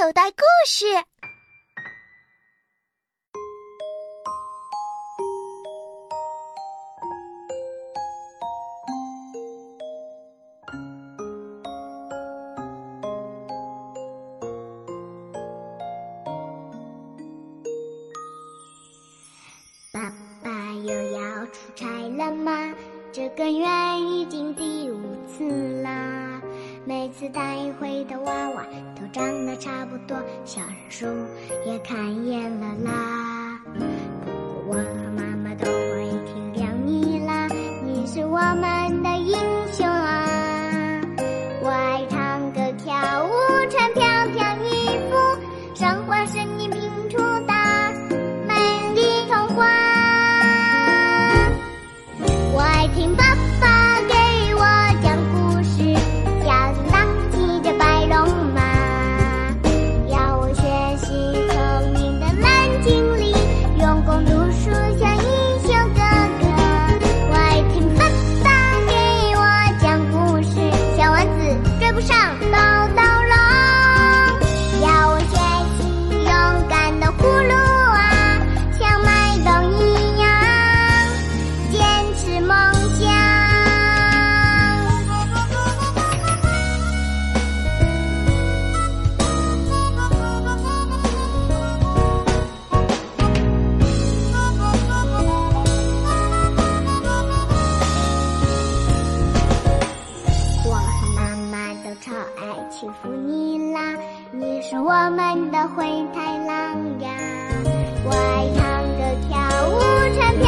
口袋故事。爸爸又要出差了吗？这个月已经第五次啦每次带回的娃娃都长得差不多，小人书也看厌了啦。不过，我妈妈。幸福你啦你是我们的灰太狼呀。我爱唱歌跳舞唱